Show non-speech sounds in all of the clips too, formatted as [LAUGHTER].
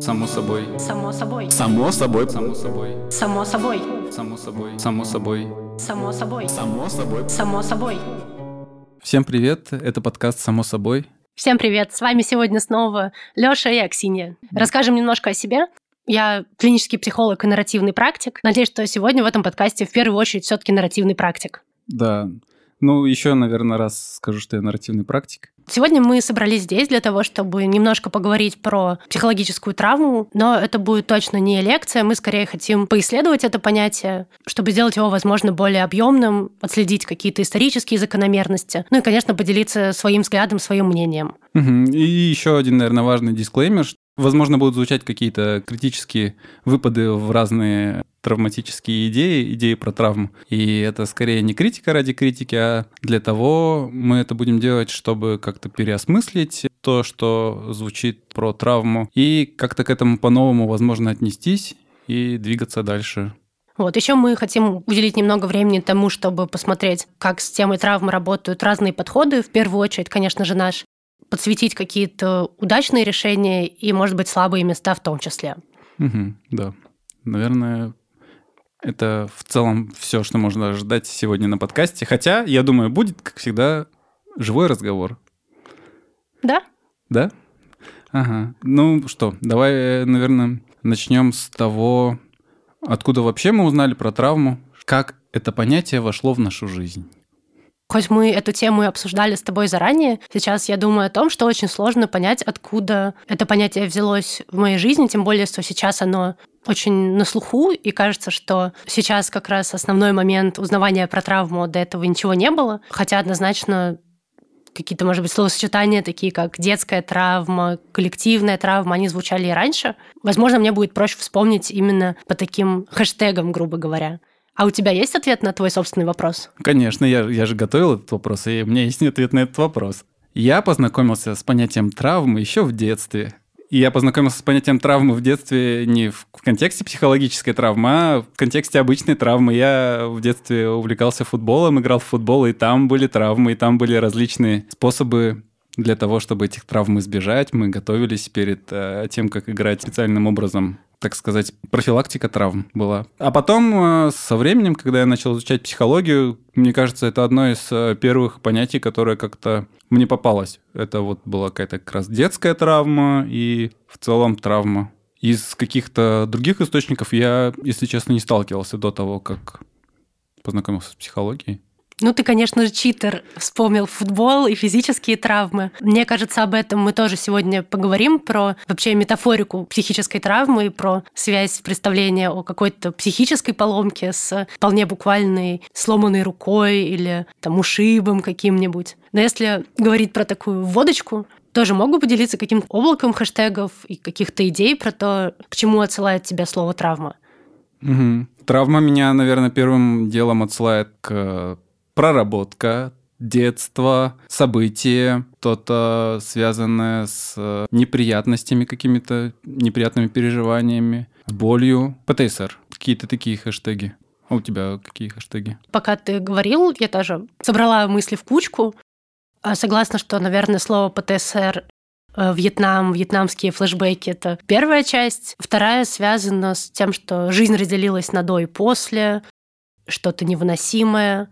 Само собой. Само собой. Само собой. Само собой. Само собой. Само собой. Само собой. Само собой. Само собой. Само собой. Всем привет, это подкаст «Само собой». Всем привет! С вами сегодня снова Лёша и Аксинья. Расскажем немножко о себе. Я клинический психолог и нарративный практик. Надеюсь, что сегодня в этом подкасте в первую очередь все таки нарративный практик. Да, ну, еще, наверное, раз скажу, что я нарративный практик. Сегодня мы собрались здесь для того, чтобы немножко поговорить про психологическую травму, но это будет точно не лекция, мы скорее хотим поисследовать это понятие, чтобы сделать его, возможно, более объемным, отследить какие-то исторические закономерности, ну и, конечно, поделиться своим взглядом, своим мнением. Угу. И еще один, наверное, важный дисклеймер, Возможно, будут звучать какие-то критические выпады в разные травматические идеи, идеи про травму. И это скорее не критика ради критики, а для того мы это будем делать, чтобы как-то переосмыслить то, что звучит про травму, и как-то к этому по-новому, возможно, отнестись и двигаться дальше. Вот. Еще мы хотим уделить немного времени тому, чтобы посмотреть, как с темой травмы работают разные подходы. В первую очередь, конечно же, наш подсветить какие-то удачные решения и, может быть, слабые места в том числе. Угу, да. Наверное, это в целом все, что можно ожидать сегодня на подкасте. Хотя, я думаю, будет, как всегда, живой разговор. Да? Да? Ага. Ну что, давай, наверное, начнем с того, откуда вообще мы узнали про травму, как это понятие вошло в нашу жизнь. Хоть мы эту тему и обсуждали с тобой заранее, сейчас я думаю о том, что очень сложно понять, откуда это понятие взялось в моей жизни, тем более, что сейчас оно очень на слуху, и кажется, что сейчас как раз основной момент узнавания про травму, до этого ничего не было, хотя однозначно какие-то, может быть, словосочетания, такие как детская травма, коллективная травма, они звучали и раньше. Возможно, мне будет проще вспомнить именно по таким хэштегам, грубо говоря. А у тебя есть ответ на твой собственный вопрос? Конечно, я, я же готовил этот вопрос, и у меня есть ответ на этот вопрос. Я познакомился с понятием травмы еще в детстве. И я познакомился с понятием травмы в детстве не в, контексте психологической травмы, а в контексте обычной травмы. Я в детстве увлекался футболом, играл в футбол, и там были травмы, и там были различные способы для того, чтобы этих травм избежать. Мы готовились перед э, тем, как играть специальным образом так сказать, профилактика травм была. А потом, э, со временем, когда я начал изучать психологию, мне кажется, это одно из э, первых понятий, которое как-то мне попалось. Это вот была какая-то как раз детская травма и в целом травма. Из каких-то других источников я, если честно, не сталкивался до того, как познакомился с психологией. Ну, ты, конечно же, читер, вспомнил футбол и физические травмы. Мне кажется, об этом мы тоже сегодня поговорим, про вообще метафорику психической травмы и про связь представления о какой-то психической поломке с вполне буквальной сломанной рукой или там ушибом каким-нибудь. Но если говорить про такую водочку, тоже могу поделиться каким-то облаком хэштегов и каких-то идей про то, к чему отсылает тебя слово «травма». Угу. Травма меня, наверное, первым делом отсылает к проработка, детство, события, что-то связанное с неприятностями какими-то, неприятными переживаниями, болью. ПТСР. Какие-то такие хэштеги. А у тебя какие хэштеги? Пока ты говорил, я тоже собрала мысли в кучку. А согласна, что, наверное, слово ПТСР э, Вьетнам, вьетнамские флешбеки — это первая часть. Вторая связана с тем, что жизнь разделилась на до и после, что-то невыносимое,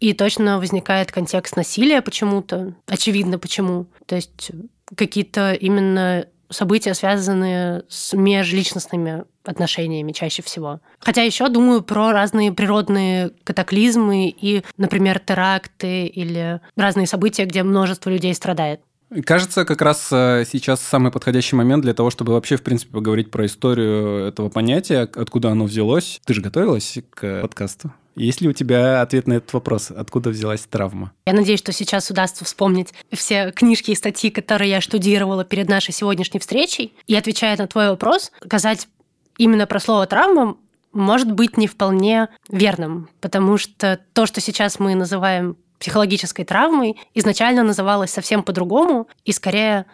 и точно возникает контекст насилия почему-то. Очевидно, почему. То есть какие-то именно события, связанные с межличностными отношениями чаще всего. Хотя еще думаю про разные природные катаклизмы и, например, теракты или разные события, где множество людей страдает. Кажется, как раз э, сейчас самый подходящий момент для того, чтобы вообще, в принципе, поговорить про историю этого понятия, откуда оно взялось. Ты же готовилась к подкасту? Есть ли у тебя ответ на этот вопрос? Откуда взялась травма? Я надеюсь, что сейчас удастся вспомнить все книжки и статьи, которые я штудировала перед нашей сегодняшней встречей. И отвечая на твой вопрос, сказать именно про слово травма может быть не вполне верным, потому что то, что сейчас мы называем психологической травмой, изначально называлось совсем по-другому, и скорее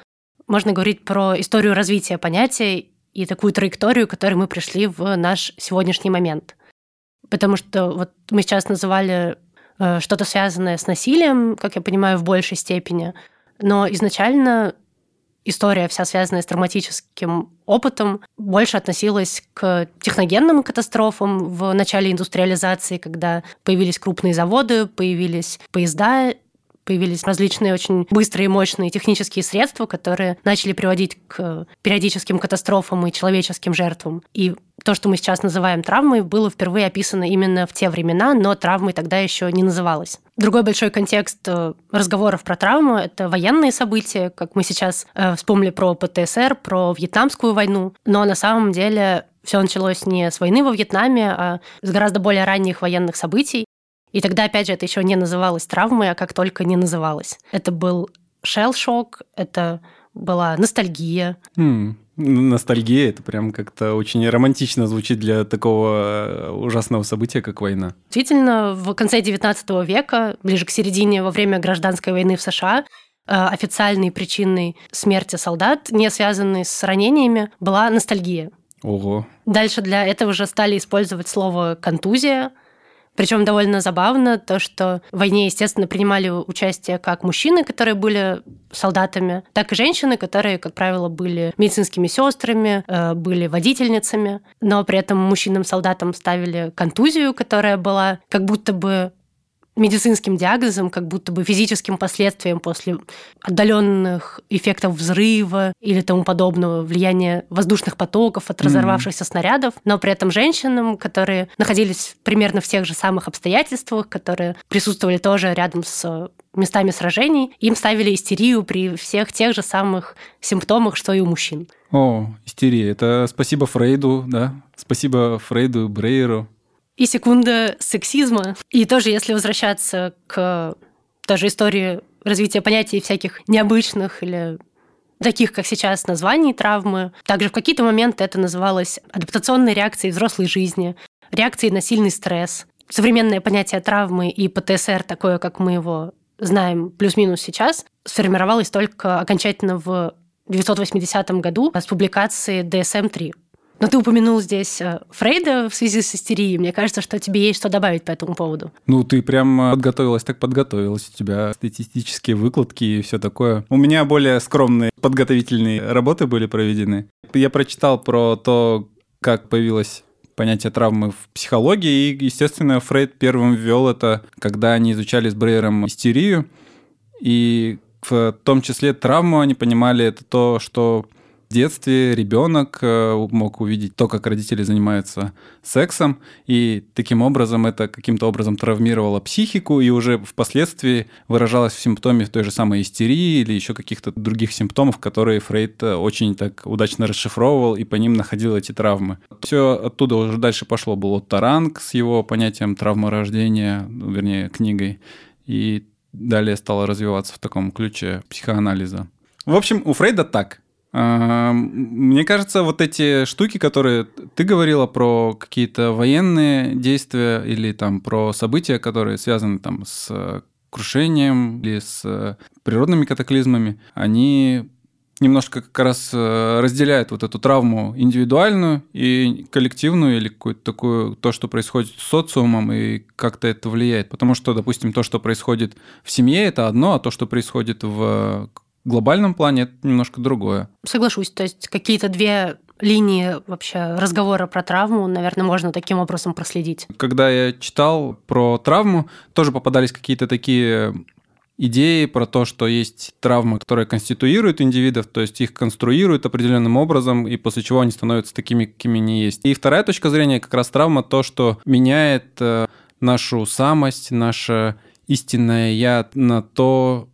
можно говорить про историю развития понятия и такую траекторию, к которой мы пришли в наш сегодняшний момент потому что вот мы сейчас называли э, что-то связанное с насилием, как я понимаю, в большей степени, но изначально история, вся связанная с травматическим опытом, больше относилась к техногенным катастрофам в начале индустриализации, когда появились крупные заводы, появились поезда, появились различные очень быстрые мощные технические средства, которые начали приводить к периодическим катастрофам и человеческим жертвам. И то, что мы сейчас называем травмой, было впервые описано именно в те времена, но травмой тогда еще не называлось. Другой большой контекст э, разговоров про травму – это военные события, как мы сейчас э, вспомнили про ПТСР, про Вьетнамскую войну. Но на самом деле все началось не с войны во Вьетнаме, а с гораздо более ранних военных событий. И тогда, опять же, это еще не называлось травмой, а как только не называлось. Это был шелл-шок, это была ностальгия. Mm. Ностальгия, это прям как-то очень романтично звучит для такого э, ужасного события, как война. Действительно, в конце XIX века, ближе к середине, во время гражданской войны в США, э, официальной причиной смерти солдат, не связанной с ранениями, была ностальгия. Ого. Дальше для этого же стали использовать слово контузия, причем довольно забавно то, что в войне, естественно, принимали участие как мужчины, которые были солдатами, так и женщины, которые, как правило, были медицинскими сестрами, э, были водительницами, но при этом мужчинам-солдатам ставили контузию, которая была как будто бы медицинским диагнозом, как будто бы физическим последствием после отдаленных эффектов взрыва или тому подобного, влияния воздушных потоков от разорвавшихся mm-hmm. снарядов, но при этом женщинам, которые находились примерно в тех же самых обстоятельствах, которые присутствовали тоже рядом с местами сражений, им ставили истерию при всех тех же самых симптомах, что и у мужчин. О, истерия. Это спасибо Фрейду, да? Спасибо Фрейду, Брейеру и секунда сексизма. И тоже, если возвращаться к тоже истории развития понятий всяких необычных или таких, как сейчас, названий травмы. Также в какие-то моменты это называлось адаптационной реакцией взрослой жизни, реакцией на сильный стресс. Современное понятие травмы и ПТСР, такое, как мы его знаем плюс-минус сейчас, сформировалось только окончательно в 1980 году с публикацией DSM-3. Но ты упомянул здесь э, Фрейда в связи с истерией. Мне кажется, что тебе есть что добавить по этому поводу. Ну, ты прям подготовилась, так подготовилась. У тебя статистические выкладки и все такое. У меня более скромные подготовительные работы были проведены. Я прочитал про то, как появилось понятие травмы в психологии, и, естественно, Фрейд первым ввел это, когда они изучали с Брейером истерию, и в том числе травму они понимали это то, что детстве ребенок э, мог увидеть то, как родители занимаются сексом, и таким образом это каким-то образом травмировало психику, и уже впоследствии выражалось в симптоме той же самой истерии или еще каких-то других симптомов, которые Фрейд э, очень так удачно расшифровывал и по ним находил эти травмы. Все оттуда уже дальше пошло. Был Таранг с его понятием травмы рождения, ну, вернее, книгой, и далее стало развиваться в таком ключе психоанализа. В общем, у Фрейда так. Мне кажется, вот эти штуки, которые ты говорила про какие-то военные действия или там про события, которые связаны там с крушением или с природными катаклизмами, они немножко как раз э, разделяют вот эту травму индивидуальную и коллективную или какую-то такую, то, что происходит с социумом и как-то это влияет. Потому что, допустим, то, что происходит в семье, это одно, а то, что происходит в глобальном плане это немножко другое. Соглашусь. То есть какие-то две линии вообще разговора про травму, наверное, можно таким образом проследить. Когда я читал про травму, тоже попадались какие-то такие идеи про то, что есть травмы, которые конституируют индивидов, то есть их конструируют определенным образом, и после чего они становятся такими, какими они есть. И вторая точка зрения как раз травма то, что меняет э, нашу самость, наше истинное я на то,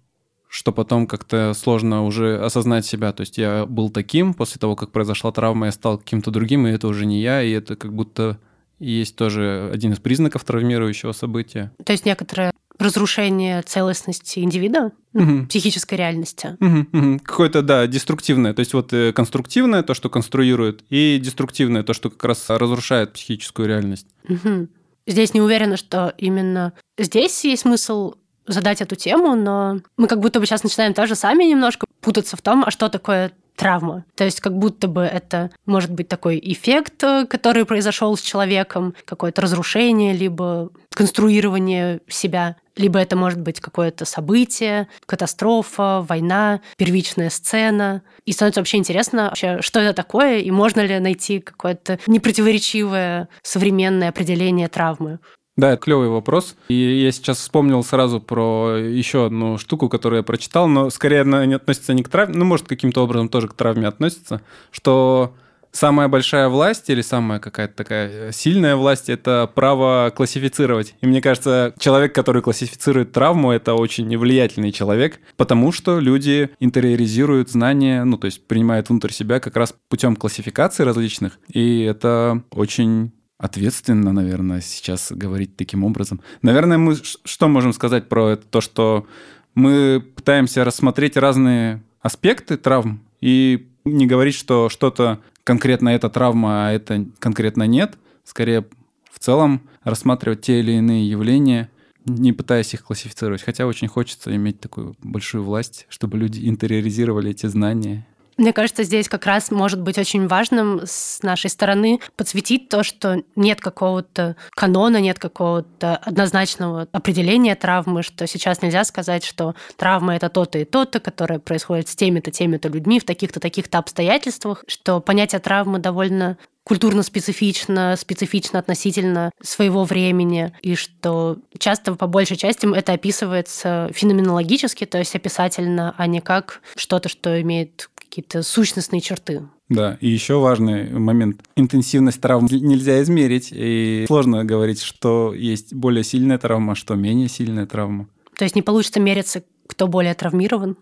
что потом как-то сложно уже осознать себя. То есть я был таким, после того, как произошла травма, я стал каким-то другим, и это уже не я, и это как будто есть тоже один из признаков травмирующего события. То есть некоторое разрушение целостности индивида, угу. психической реальности. Угу, угу. Какое-то, да, деструктивное. То есть вот э, конструктивное, то, что конструирует, и деструктивное, то, что как раз разрушает психическую реальность. Угу. Здесь не уверена, что именно здесь есть смысл задать эту тему, но мы как будто бы сейчас начинаем тоже сами немножко путаться в том, а что такое травма. То есть как будто бы это может быть такой эффект, э, который произошел с человеком, какое-то разрушение, либо конструирование себя. Либо это может быть какое-то событие, катастрофа, война, первичная сцена. И становится вообще интересно, вообще, что это такое, и можно ли найти какое-то непротиворечивое современное определение травмы. Да, это клевый вопрос. И я сейчас вспомнил сразу про еще одну штуку, которую я прочитал, но скорее она не относится не к травме, ну, может, каким-то образом тоже к травме относится, что самая большая власть или самая какая-то такая сильная власть – это право классифицировать. И мне кажется, человек, который классифицирует травму, это очень влиятельный человек, потому что люди интериоризируют знания, ну, то есть принимают внутрь себя как раз путем классификации различных. И это очень ответственно, наверное, сейчас говорить таким образом. Наверное, мы что можем сказать про это? То, что мы пытаемся рассмотреть разные аспекты травм и не говорить, что что-то конкретно эта травма, а это конкретно нет. Скорее, в целом рассматривать те или иные явления, не пытаясь их классифицировать. Хотя очень хочется иметь такую большую власть, чтобы люди интериоризировали эти знания мне кажется, здесь как раз может быть очень важным с нашей стороны подсветить то, что нет какого-то канона, нет какого-то однозначного определения травмы, что сейчас нельзя сказать, что травма это то-то и то-то, которое происходит с теми-то, теми-то людьми в таких-то, таких-то обстоятельствах, что понятие травмы довольно культурно специфично, специфично относительно своего времени, и что часто по большей части это описывается феноменологически, то есть описательно, а не как что-то, что имеет какие-то сущностные черты. Да, и еще важный момент. Интенсивность травм нельзя измерить, и сложно говорить, что есть более сильная травма, а что менее сильная травма. То есть не получится мериться, кто более травмирован?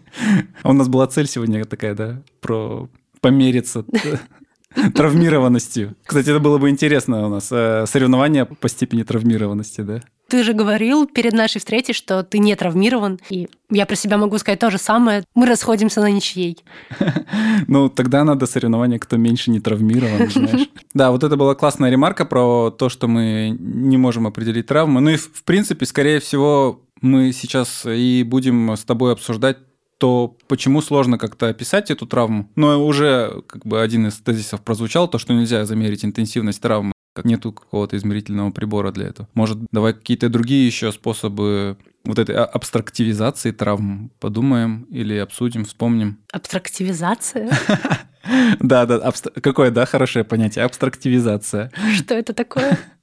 [LAUGHS] У нас была цель сегодня такая, да, про помериться [LAUGHS] [LAUGHS] травмированностью. Кстати, это было бы интересно у нас. Э, соревнования по степени травмированности, да? Ты же говорил перед нашей встречей, что ты не травмирован, и я про себя могу сказать то же самое. Мы расходимся на ничьей. [LAUGHS] Ну, тогда надо соревнование, кто меньше не травмирован, знаешь. [LAUGHS] Да, вот это была классная ремарка про то, что мы не можем определить травмы. Ну и, в принципе, скорее всего, мы сейчас и будем с тобой обсуждать то почему сложно как-то описать эту травму? Но уже как бы один из тезисов прозвучал, то, что нельзя замерить интенсивность травмы как нету какого-то измерительного прибора для этого. Может, давай какие-то другие еще способы вот этой а, абстрактивизации травм подумаем или обсудим, вспомним. Абстрактивизация? [LAUGHS] Да, да, какое, да, хорошее понятие, абстрактивизация. Что это такое? [LAUGHS]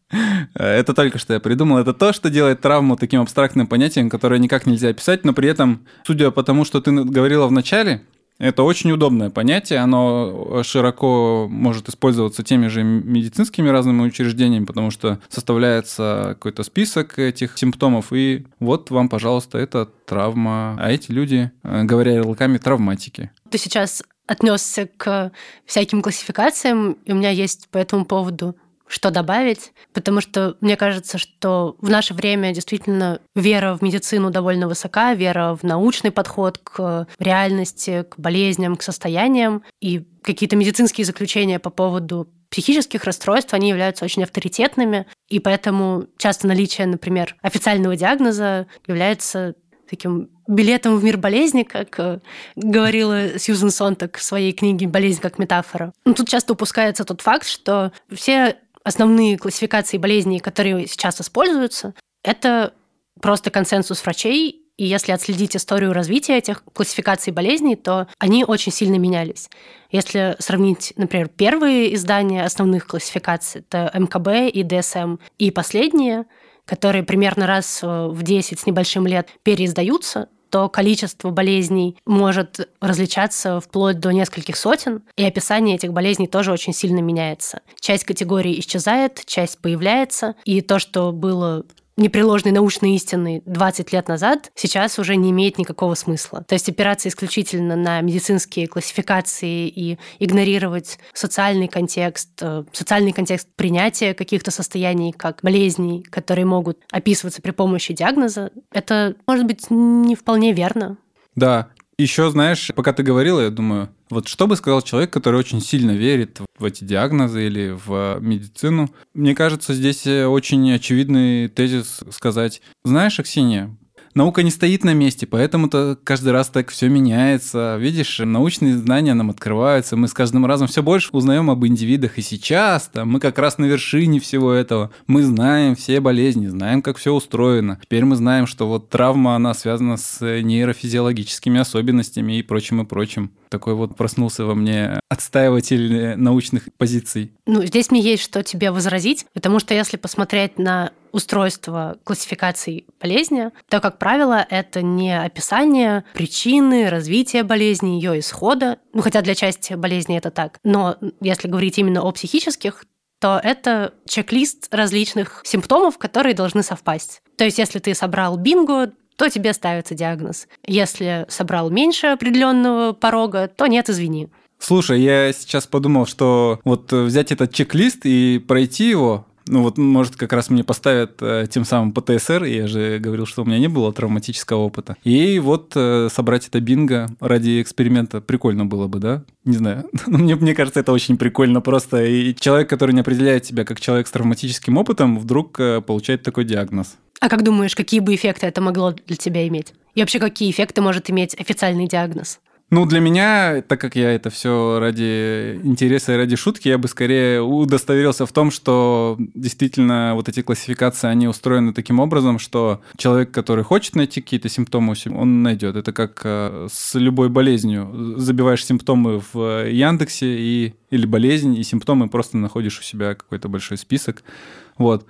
Это только что я придумал. Это то, что делает травму таким абстрактным понятием, которое никак нельзя описать, но при этом, судя по тому, что ты говорила в начале, это очень удобное понятие, оно широко может использоваться теми же медицинскими разными учреждениями, потому что составляется какой-то список этих симптомов, и вот вам, пожалуйста, это травма, а эти люди, э, говоря ярлыками, травматики. Ты сейчас отнесся к всяким классификациям, и у меня есть по этому поводу что добавить, потому что мне кажется, что в наше время действительно вера в медицину довольно высока, вера в научный подход к реальности, к болезням, к состояниям, и какие-то медицинские заключения по поводу психических расстройств, они являются очень авторитетными, и поэтому часто наличие, например, официального диагноза является таким билетом в мир болезни, как э, говорила Сьюзен Сонтак в своей книге «Болезнь как метафора». Но тут часто упускается тот факт, что все основные классификации болезней, которые сейчас используются, это просто консенсус врачей, и если отследить историю развития этих классификаций болезней, то они очень сильно менялись. Если сравнить, например, первые издания основных классификаций, это МКБ и ДСМ, и последние, которые примерно раз в 10 с небольшим лет переиздаются, то количество болезней может различаться вплоть до нескольких сотен, и описание этих болезней тоже очень сильно меняется. Часть категорий исчезает, часть появляется, и то, что было непреложной научной истины 20 лет назад сейчас уже не имеет никакого смысла. То есть опираться исключительно на медицинские классификации и игнорировать социальный контекст, э, социальный контекст принятия каких-то состояний, как болезней, которые могут описываться при помощи диагноза, это может быть не вполне верно. Да, еще, знаешь, пока ты говорила, я думаю, вот что бы сказал человек, который очень сильно верит в эти диагнозы или в медицину? Мне кажется, здесь очень очевидный тезис сказать. Знаешь, Аксинья, наука не стоит на месте, поэтому-то каждый раз так все меняется. Видишь, научные знания нам открываются, мы с каждым разом все больше узнаем об индивидах. И сейчас там, мы как раз на вершине всего этого. Мы знаем все болезни, знаем, как все устроено. Теперь мы знаем, что вот травма, она связана с нейрофизиологическими особенностями и прочим, и прочим. Такой вот проснулся во мне отстаиватель научных позиций. Ну, здесь мне есть что тебе возразить, потому что если посмотреть на устройство классификации болезни, то, как правило, это не описание причины, развития болезни, ее исхода, ну, хотя для части болезни это так, но если говорить именно о психических, то это чек-лист различных симптомов, которые должны совпасть. То есть, если ты собрал бинго, то тебе ставится диагноз. Если собрал меньше определенного порога, то нет, извини. Слушай, я сейчас подумал, что вот взять этот чек-лист и пройти его, ну вот, может, как раз мне поставят э, тем самым ПТСР, я же говорил, что у меня не было травматического опыта. И вот э, собрать это бинго ради эксперимента прикольно было бы, да? Не знаю. [LAUGHS] мне, мне кажется, это очень прикольно просто. И человек, который не определяет себя как человек с травматическим опытом, вдруг э, получает такой диагноз. А как думаешь, какие бы эффекты это могло для тебя иметь? И вообще, какие эффекты может иметь официальный диагноз? Ну, для меня, так как я это все ради интереса и ради шутки, я бы скорее удостоверился в том, что действительно вот эти классификации, они устроены таким образом, что человек, который хочет найти какие-то симптомы, он найдет. Это как э, с любой болезнью. Забиваешь симптомы в Яндексе и, или болезнь, и симптомы просто находишь у себя какой-то большой список. Вот.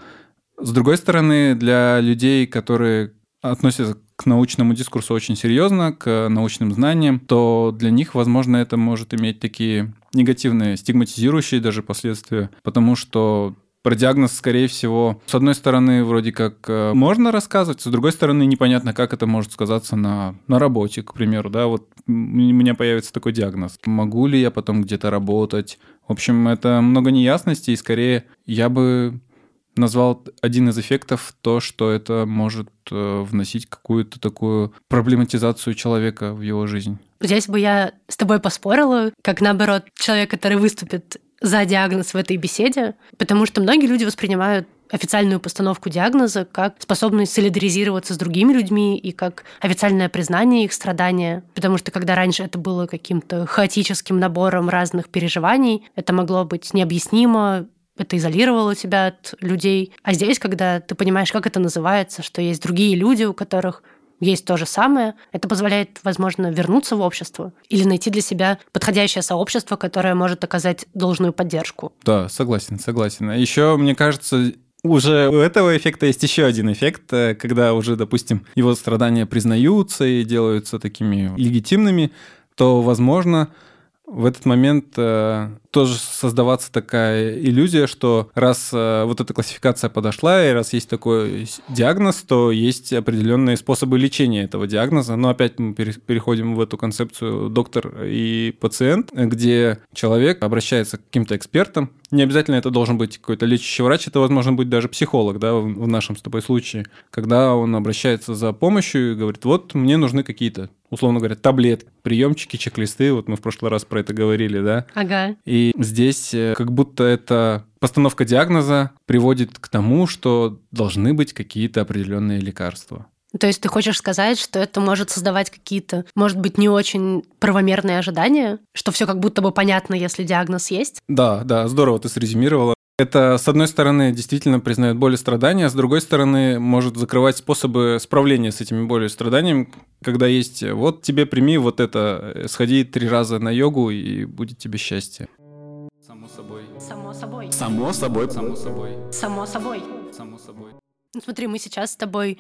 С другой стороны, для людей, которые относятся к научному дискурсу очень серьезно, к научным знаниям, то для них, возможно, это может иметь такие негативные, стигматизирующие даже последствия, потому что про диагноз, скорее всего, с одной стороны, вроде как э, можно рассказывать, с другой стороны, непонятно, как это может сказаться на, на работе, к примеру, да, вот у меня появится такой диагноз. Могу ли я потом где-то работать? В общем, это много неясностей, и скорее я бы назвал один из эффектов то, что это может э, вносить какую-то такую проблематизацию человека в его жизнь. Здесь бы я с тобой поспорила, как наоборот человек, который выступит за диагноз в этой беседе, потому что многие люди воспринимают официальную постановку диагноза как способность солидаризироваться с другими людьми и как официальное признание их страдания. Потому что когда раньше это было каким-то хаотическим набором разных переживаний, это могло быть необъяснимо, это изолировало тебя от людей. А здесь, когда ты понимаешь, как это называется, что есть другие люди, у которых есть то же самое, это позволяет, возможно, вернуться в общество или найти для себя подходящее сообщество, которое может оказать должную поддержку. Да, согласен, согласен. Еще, мне кажется, уже у этого эффекта есть еще один эффект, э, когда уже, допустим, его страдания признаются и делаются такими легитимными, то, возможно, в этот момент э, тоже создаваться такая иллюзия, что раз э, вот эта классификация подошла, и раз есть такой диагноз, то есть определенные способы лечения этого диагноза. Но опять мы переходим в эту концепцию доктор и пациент, где человек обращается к каким-то экспертам. Не обязательно это должен быть какой-то лечащий врач, это, возможно, быть даже психолог, да, в нашем с тобой случае, когда он обращается за помощью и говорит, вот мне нужны какие-то условно говоря, таблетки, приемчики, чек-листы. Вот мы в прошлый раз про это говорили, да? Ага. И здесь э, как будто это постановка диагноза приводит к тому, что должны быть какие-то определенные лекарства. То есть ты хочешь сказать, что это может создавать какие-то, может быть, не очень правомерные ожидания, что все как будто бы понятно, если диагноз есть? Да, да, здорово ты срезюмировала. Это, с одной стороны, действительно признает боль и страдания, а с другой стороны, может закрывать способы справления с этими болью и страданиями, когда есть «вот тебе прими вот это, сходи три раза на йогу, и будет тебе счастье». Само собой. Само собой. Само собой. Само собой. Само собой. Само собой. Ну, смотри, мы сейчас с тобой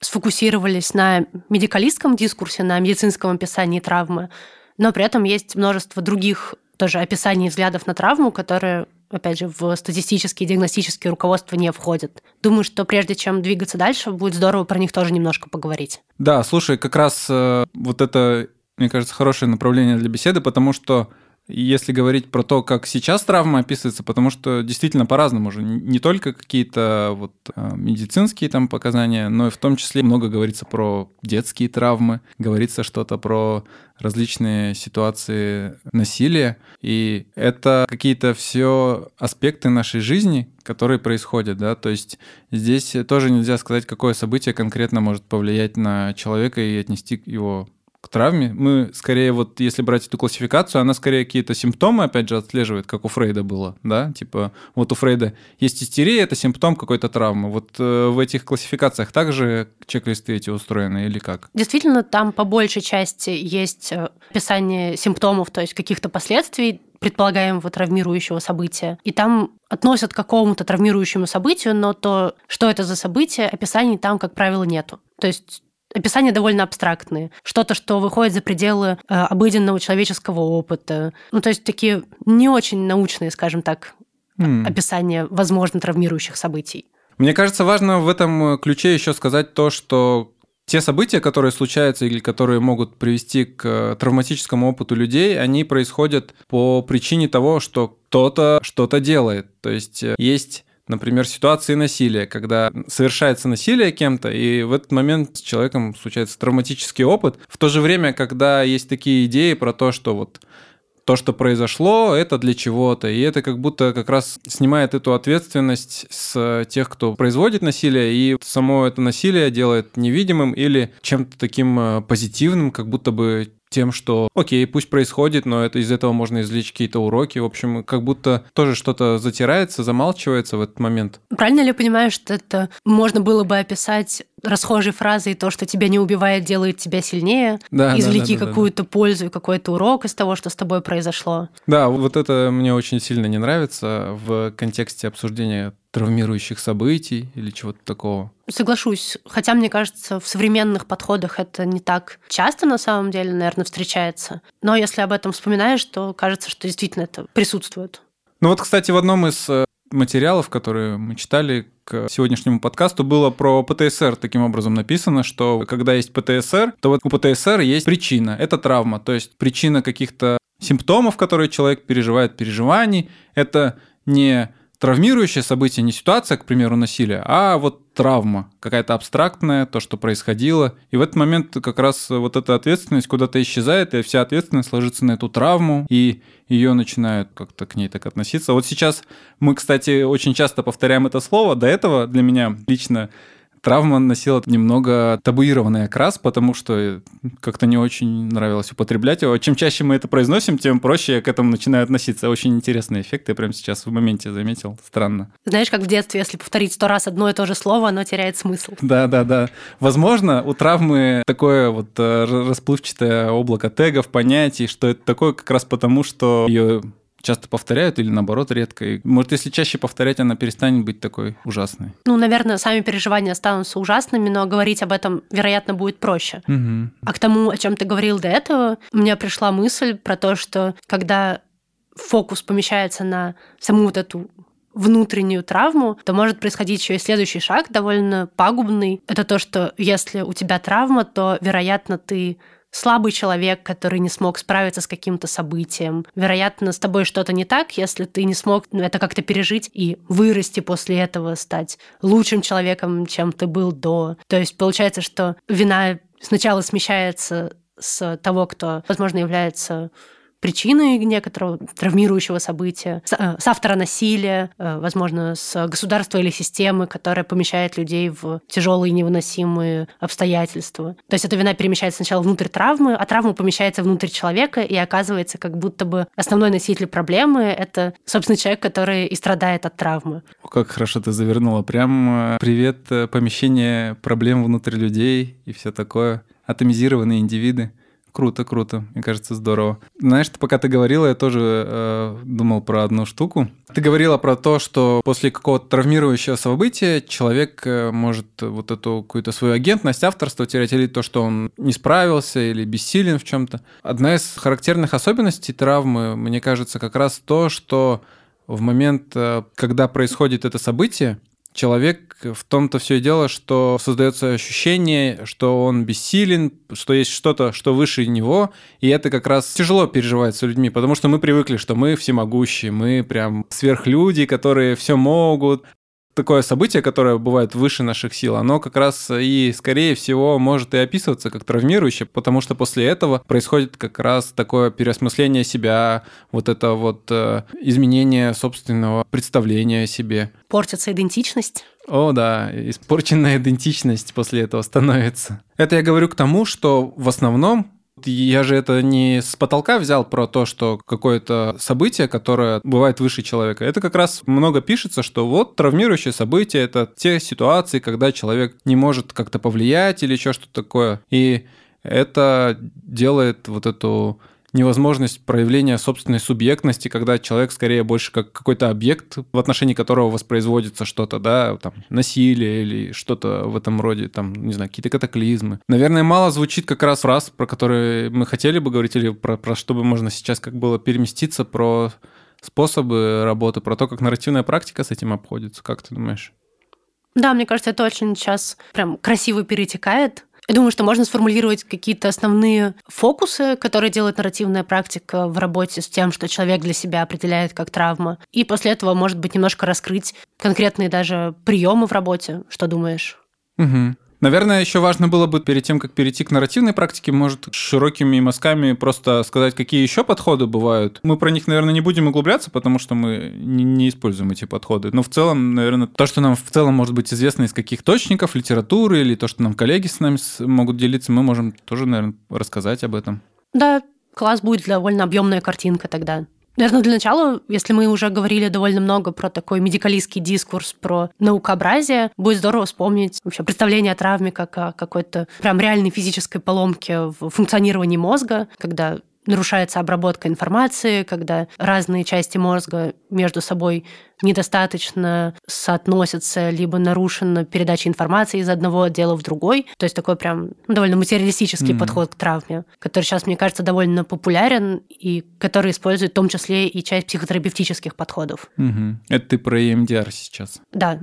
сфокусировались на медикалистском дискурсе, на медицинском описании травмы, но при этом есть множество других тоже описаний взглядов на травму, которые опять же, в статистические диагностические руководства не входят. Думаю, что прежде чем двигаться дальше, будет здорово про них тоже немножко поговорить. Да, слушай, как раз э, вот это, мне кажется, хорошее направление для беседы, потому что если говорить про то, как сейчас травма описывается, потому что действительно по-разному уже. Не только какие-то вот а, медицинские там показания, но и в том числе много говорится про детские травмы, говорится что-то про различные ситуации насилия. И это какие-то все аспекты нашей жизни, которые происходят, да, то есть здесь тоже нельзя сказать, какое событие конкретно может повлиять на человека и отнести его к травме. Мы скорее вот, если брать эту классификацию, она скорее какие-то симптомы, опять же, отслеживает, как у Фрейда было, да, типа вот у Фрейда есть истерия, это симптом какой-то травмы. Вот э, в этих классификациях также чек-листы эти устроены или как? Действительно, там по большей части есть э, описание симптомов, то есть каких-то последствий предполагаемого травмирующего события. И там относят к какому-то травмирующему событию, но то, что это за событие, описаний там, как правило, нету. То есть описания довольно абстрактные. Что-то, что выходит за пределы э, обыденного человеческого опыта. Ну, то есть такие не очень научные, скажем так, mm. описания, возможно, травмирующих событий. Мне кажется, важно в этом ключе еще сказать то, что те события, которые случаются или которые могут привести к э, травматическому опыту людей, они происходят по причине того, что кто-то что-то делает. То есть э, есть например, ситуации насилия, когда совершается насилие кем-то, и в этот момент с человеком случается травматический опыт. В то же время, когда есть такие идеи про то, что вот то, что произошло, это для чего-то. И это как будто как раз снимает эту ответственность с тех, кто производит насилие, и само это насилие делает невидимым или чем-то таким э, позитивным, как будто бы тем, что окей, пусть происходит, но это из этого можно извлечь какие-то уроки. В общем, как будто тоже что-то затирается, замалчивается в этот момент. Правильно ли я понимаю, что это можно было бы описать расхожей фразой «то, что тебя не убивает, делает тебя сильнее», да, извлеки да, да, какую-то да, пользу и какой-то урок из того, что с тобой произошло. Да, вот это мне очень сильно не нравится в контексте обсуждения травмирующих событий или чего-то такого. Соглашусь. Хотя, мне кажется, в современных подходах это не так часто на самом деле, наверное, встречается. Но если об этом вспоминаешь, то кажется, что действительно это присутствует. Ну вот, кстати, в одном из э, материалов, которые мы читали к сегодняшнему подкасту, было про ПТСР. Таким образом написано, что когда есть ПТСР, то вот у ПТСР есть причина. Это травма. То есть причина каких-то симптомов, которые человек переживает, переживаний. Это не травмирующее событие, не ситуация, к примеру, насилия, а вот травма, какая-то абстрактная, то, что происходило. И в этот момент как раз вот эта ответственность куда-то исчезает, и вся ответственность ложится на эту травму, и ее начинают как-то к ней так относиться. Вот сейчас мы, кстати, очень часто повторяем это слово. До этого для меня лично Травма носила немного табуированный окрас, потому что как-то не очень нравилось употреблять его. Чем чаще мы это произносим, тем проще к этому начинаю относиться. Очень интересный эффект, я прямо сейчас в моменте заметил. Странно. Знаешь, как в детстве, если повторить сто раз одно и то же слово, оно теряет смысл. Да, да, да. Возможно, у травмы такое вот э, расплывчатое облако тегов, понятий, что это такое как раз потому, что ее часто повторяют или наоборот редко. И, может, если чаще повторять, она перестанет быть такой ужасной. Ну, наверное, сами переживания останутся ужасными, но говорить об этом, вероятно, будет проще. Угу. А к тому, о чем ты говорил до этого, у меня пришла мысль про то, что когда фокус помещается на саму вот эту внутреннюю травму, то может происходить еще и следующий шаг, довольно пагубный. Это то, что если у тебя травма, то, вероятно, ты слабый человек, который не смог справиться с каким-то событием. Вероятно, с тобой что-то не так, если ты не смог это как-то пережить и вырасти после этого, стать лучшим человеком, чем ты был до. То есть получается, что вина сначала смещается с того, кто, возможно, является причиной некоторого травмирующего события, с, э, с автора насилия, э, возможно, с государства или системы, которая помещает людей в тяжелые невыносимые обстоятельства. То есть эта вина перемещается сначала внутрь травмы, а травма помещается внутрь человека, и оказывается, как будто бы основной носитель проблемы — это, собственно, человек, который и страдает от травмы. Как хорошо ты завернула. Прям э, привет, помещение проблем внутрь людей и все такое. Атомизированные индивиды. Круто, круто. Мне кажется, здорово. Знаешь, пока ты говорила, я тоже э, думал про одну штуку. Ты говорила про то, что после какого-то травмирующего события человек э, может вот эту какую-то свою агентность, авторство терять, или то, что он не справился или бессилен в чем-то. Одна из характерных особенностей травмы, мне кажется, как раз то, что в момент, э, когда происходит это событие, человек в том-то все и дело, что создается ощущение, что он бессилен, что есть что-то, что выше него, и это как раз тяжело переживается людьми, потому что мы привыкли, что мы всемогущие, мы прям сверхлюди, которые все могут, такое событие, которое бывает выше наших сил, оно как раз и, скорее всего, может и описываться как травмирующее, потому что после этого происходит как раз такое переосмысление себя, вот это вот э, изменение собственного представления о себе. Портится идентичность? О, да, испорченная идентичность после этого становится. Это я говорю к тому, что в основном я же это не с потолка взял про то, что какое-то событие, которое бывает выше человека. Это как раз много пишется, что вот травмирующее событие — это те ситуации, когда человек не может как-то повлиять или еще что-то такое. И это делает вот эту невозможность проявления собственной субъектности, когда человек скорее больше как какой-то объект, в отношении которого воспроизводится что-то, да, там, насилие или что-то в этом роде, там, не знаю, какие-то катаклизмы. Наверное, мало звучит как раз фраз, про которые мы хотели бы говорить, или про, про что бы можно сейчас как было переместиться, про способы работы, про то, как нарративная практика с этим обходится. Как ты думаешь? Да, мне кажется, это очень сейчас прям красиво перетекает я думаю, что можно сформулировать какие-то основные фокусы, которые делает нарративная практика в работе с тем, что человек для себя определяет как травма. И после этого, может быть, немножко раскрыть конкретные даже приемы в работе. Что думаешь? Угу. Наверное, еще важно было бы перед тем, как перейти к нарративной практике, может, широкими мазками просто сказать, какие еще подходы бывают. Мы про них, наверное, не будем углубляться, потому что мы не, используем эти подходы. Но в целом, наверное, то, что нам в целом может быть известно из каких источников, литературы или то, что нам коллеги с нами могут делиться, мы можем тоже, наверное, рассказать об этом. Да, класс будет довольно объемная картинка тогда. Наверное, для начала, если мы уже говорили довольно много про такой медикалистский дискурс, про наукообразие, будет здорово вспомнить вообще представление о травме как о какой-то прям реальной физической поломке в функционировании мозга, когда нарушается обработка информации, когда разные части мозга между собой недостаточно соотносятся, либо нарушена передача информации из одного отдела в другой. То есть такой прям довольно материалистический mm-hmm. подход к травме, который сейчас, мне кажется, довольно популярен и который использует в том числе и часть психотерапевтических подходов. Mm-hmm. Это ты про EMDR сейчас? Да.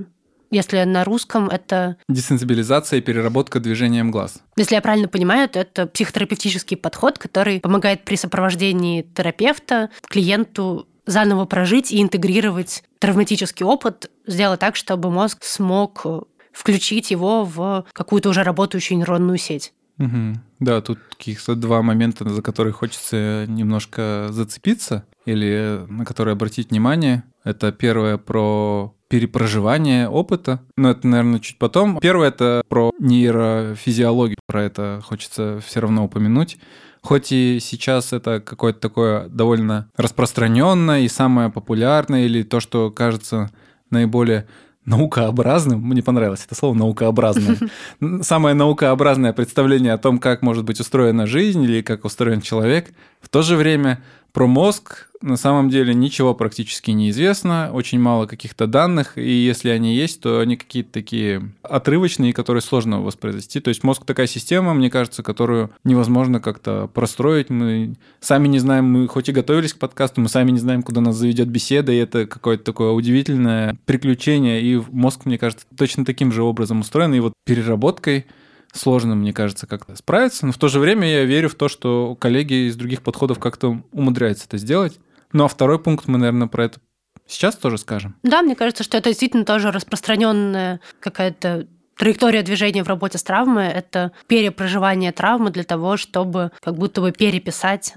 Если на русском это... Десенсибилизация и переработка движением глаз. Если я правильно понимаю, то это психотерапевтический подход, который помогает при сопровождении терапевта клиенту заново прожить и интегрировать травматический опыт, сделать так, чтобы мозг смог включить его в какую-то уже работающую нейронную сеть. Угу. Да, тут каких-то два момента, за которые хочется немножко зацепиться или на которые обратить внимание. Это первое про перепроживание опыта. Но это, наверное, чуть потом. Первое — это про нейрофизиологию. Про это хочется все равно упомянуть. Хоть и сейчас это какое-то такое довольно распространенное и самое популярное, или то, что кажется наиболее наукообразным, мне понравилось это слово наукообразное, [LAUGHS] самое наукообразное представление о том, как может быть устроена жизнь или как устроен человек, в то же время про мозг на самом деле ничего практически не известно, очень мало каких-то данных, и если они есть, то они какие-то такие отрывочные, которые сложно воспроизвести. То есть мозг такая система, мне кажется, которую невозможно как-то простроить. Мы сами не знаем, мы хоть и готовились к подкасту, мы сами не знаем, куда нас заведет беседа, и это какое-то такое удивительное приключение, и мозг, мне кажется, точно таким же образом устроен, и вот переработкой сложно, мне кажется, как-то справиться. Но в то же время я верю в то, что коллеги из других подходов как-то умудряются это сделать. Ну а второй пункт мы, наверное, про это сейчас тоже скажем. Да, мне кажется, что это действительно тоже распространенная какая-то траектория движения в работе с травмой – это перепроживание травмы для того, чтобы как будто бы переписать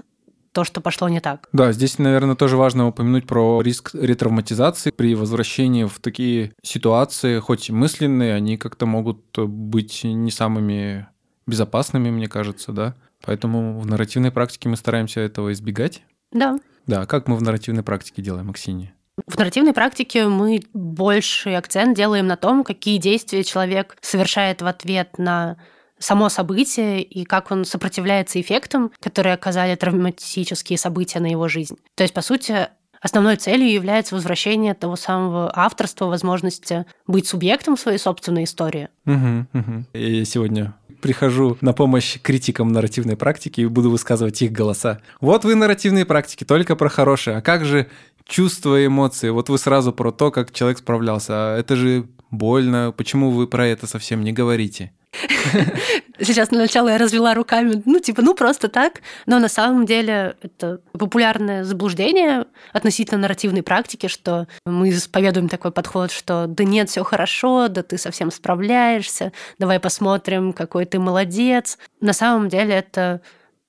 то, что пошло не так. Да, здесь, наверное, тоже важно упомянуть про риск ретравматизации при возвращении в такие ситуации, хоть и мысленные, они как-то могут быть не самыми безопасными, мне кажется, да. Поэтому в нарративной практике мы стараемся этого избегать. Да. Да, как мы в нарративной практике делаем, Аксинья? В нарративной практике мы больший акцент делаем на том, какие действия человек совершает в ответ на само событие и как он сопротивляется эффектам, которые оказали травматические события на его жизнь. То есть, по сути, основной целью является возвращение того самого авторства, возможности быть субъектом своей собственной истории. Угу, угу. Я сегодня прихожу на помощь критикам нарративной практики и буду высказывать их голоса. Вот вы нарративные практики, только про хорошее. А как же чувства и эмоции? Вот вы сразу про то, как человек справлялся. А это же больно, почему вы про это совсем не говорите? [LAUGHS] Сейчас на начало я развела руками, ну, типа, ну, просто так. Но на самом деле это популярное заблуждение относительно нарративной практики, что мы исповедуем такой подход, что да нет, все хорошо, да ты совсем справляешься, давай посмотрим, какой ты молодец. На самом деле это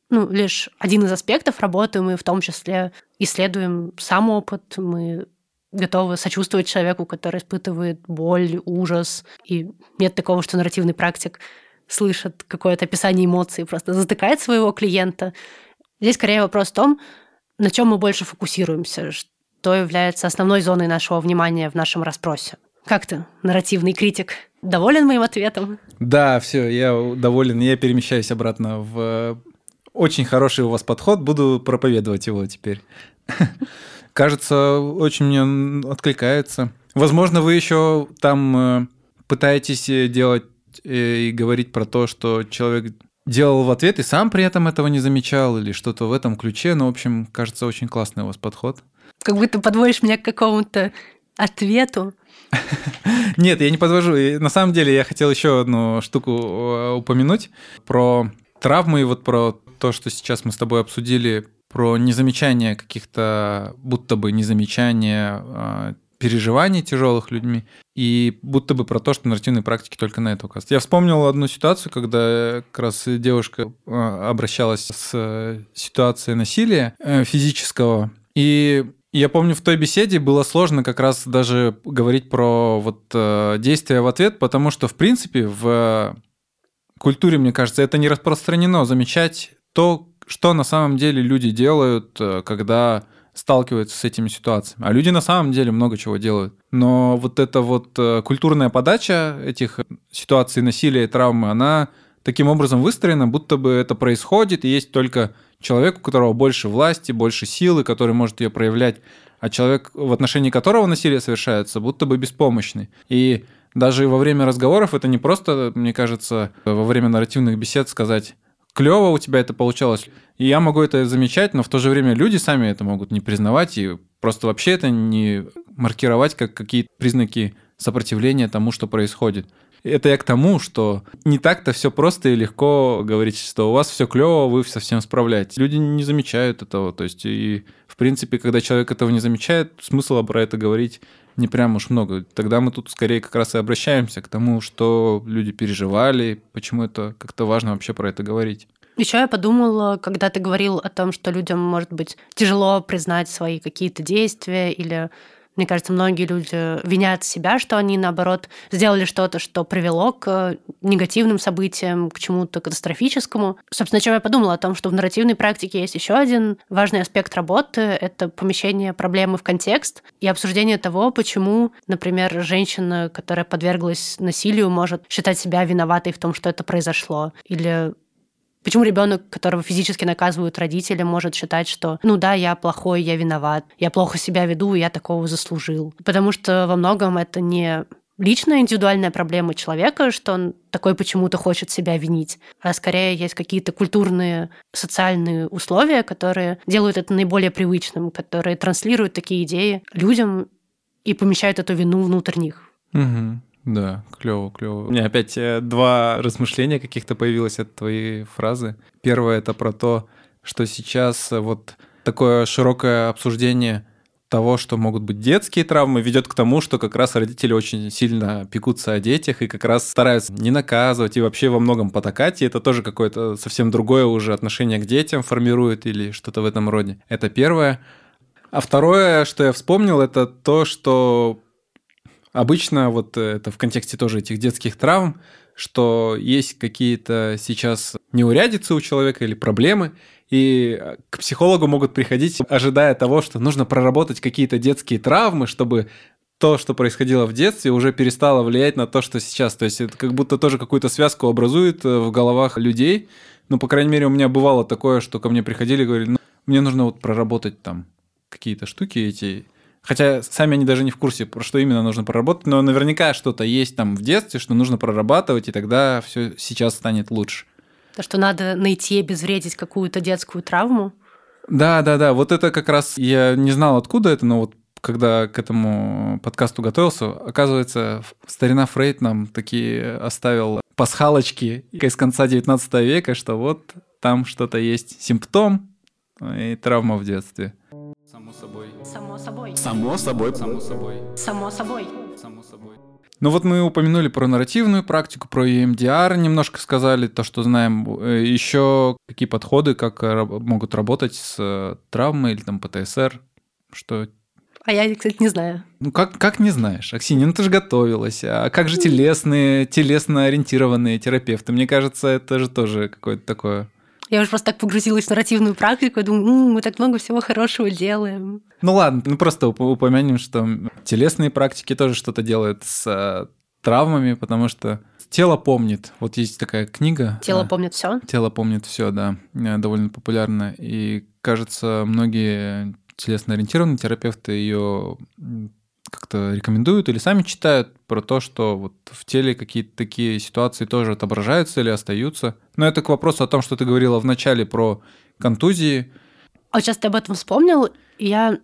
ну, лишь один из аспектов работы. Мы в том числе исследуем сам опыт, мы готовы сочувствовать человеку, который испытывает боль, ужас. И нет такого, что нарративный практик слышит какое-то описание эмоций, просто затыкает своего клиента. Здесь скорее вопрос в том, на чем мы больше фокусируемся, что является основной зоной нашего внимания в нашем расспросе. Как ты, нарративный критик, доволен моим ответом? Да, все, я доволен. Я перемещаюсь обратно в очень хороший у вас подход, буду проповедовать его теперь. [LAUGHS] кажется, очень мне откликается. Возможно, вы еще там э, пытаетесь э, делать э, и говорить про то, что человек делал в ответ и сам при этом этого не замечал или что-то в этом ключе. Но, в общем, кажется, очень классный у вас подход. Как будто подводишь меня к какому-то ответу. [LAUGHS] Нет, я не подвожу. На самом деле я хотел еще одну штуку упомянуть про травмы и вот про то, что сейчас мы с тобой обсудили про незамечание каких-то, будто бы незамечание э, переживаний тяжелых людьми, и будто бы про то, что нарративные практики только на это указывают. Я вспомнил одну ситуацию, когда как раз девушка э, обращалась с э, ситуацией насилия э, физического, и я помню, в той беседе было сложно как раз даже говорить про вот э, действия в ответ, потому что, в принципе, в культуре, мне кажется, это не распространено замечать то, что на самом деле люди делают, э, когда сталкиваются с этими ситуациями. А люди на самом деле много чего делают. Но вот эта вот э, культурная подача этих ситуаций насилия и травмы, она таким образом выстроена, будто бы это происходит, и есть только человек, у которого больше власти, больше силы, который может ее проявлять, а человек, в отношении которого насилие совершается, будто бы беспомощный. И даже во время разговоров это не просто, мне кажется, во время нарративных бесед сказать клево у тебя это получалось. И я могу это замечать, но в то же время люди сами это могут не признавать и просто вообще это не маркировать как какие-то признаки сопротивления тому, что происходит. Это я к тому, что не так-то все просто и легко говорить, что у вас все клево, вы совсем справляетесь. Люди не замечают этого. То есть, и в принципе, когда человек этого не замечает, смысла про это говорить не прям уж много. Тогда мы тут скорее как раз и обращаемся к тому, что люди переживали, почему это как-то важно вообще про это говорить. Еще я подумала, когда ты говорил о том, что людям может быть тяжело признать свои какие-то действия или мне кажется, многие люди винят себя, что они, наоборот, сделали что-то, что привело к негативным событиям, к чему-то катастрофическому. Собственно, чем я подумала о том, что в нарративной практике есть еще один важный аспект работы — это помещение проблемы в контекст и обсуждение того, почему, например, женщина, которая подверглась насилию, может считать себя виноватой в том, что это произошло, или Почему ребенок, которого физически наказывают родители, может считать, что, ну да, я плохой, я виноват, я плохо себя веду, я такого заслужил. Потому что во многом это не личная индивидуальная проблема человека, что он такой почему-то хочет себя винить, а скорее есть какие-то культурные, социальные условия, которые делают это наиболее привычным, которые транслируют такие идеи людям и помещают эту вину внутрь них. Угу. Да, клево, клево. У меня опять э, два размышления каких-то появилось от твоей фразы. Первое это про то, что сейчас э, вот такое широкое обсуждение того, что могут быть детские травмы, ведет к тому, что как раз родители очень сильно пекутся о детях и как раз стараются не наказывать и вообще во многом потакать, и это тоже какое-то совсем другое уже отношение к детям формирует или что-то в этом роде. Это первое. А второе, что я вспомнил, это то, что Обычно вот это в контексте тоже этих детских травм, что есть какие-то сейчас неурядицы у человека или проблемы, и к психологу могут приходить, ожидая того, что нужно проработать какие-то детские травмы, чтобы то, что происходило в детстве, уже перестало влиять на то, что сейчас. То есть это как будто тоже какую-то связку образует э, в головах людей. Ну, по крайней мере, у меня бывало такое, что ко мне приходили и говорили, ну, мне нужно вот проработать там какие-то штуки эти, Хотя сами они даже не в курсе, про что именно нужно проработать, но наверняка что-то есть там в детстве, что нужно прорабатывать, и тогда все сейчас станет лучше. То, что надо найти и обезвредить какую-то детскую травму. Да, да, да. Вот это как раз я не знал, откуда это, но вот когда к этому подкасту готовился, оказывается, старина Фрейд нам такие оставил пасхалочки из конца 19 века, что вот там что-то есть симптом и травма в детстве. Само собой. Само собой. Само собой. Само собой. Само собой. Само собой. Ну вот мы упомянули про нарративную практику, про EMDR немножко сказали, то, что знаем. Э, Еще какие подходы, как могут работать с э, травмой или там ПТСР, что а я, кстати, не знаю. Ну, как, как не знаешь? Аксинья, ну ты же готовилась. А как же телесные, телесно ориентированные терапевты? Мне кажется, это же тоже какое-то такое... Я уже просто так погрузилась в нарративную практику, и думаю, М, мы так много всего хорошего делаем. Ну ладно, ну просто упомянем, что телесные практики тоже что-то делают с э, травмами, потому что тело помнит. Вот есть такая книга. Тело э, помнит все. Тело помнит все, да, э, довольно популярна. И кажется, многие телесно-ориентированные терапевты ее как-то рекомендуют или сами читают про то, что вот в теле какие-то такие ситуации тоже отображаются или остаются. Но это к вопросу о том, что ты говорила в начале про контузии. А сейчас ты об этом вспомнил, и я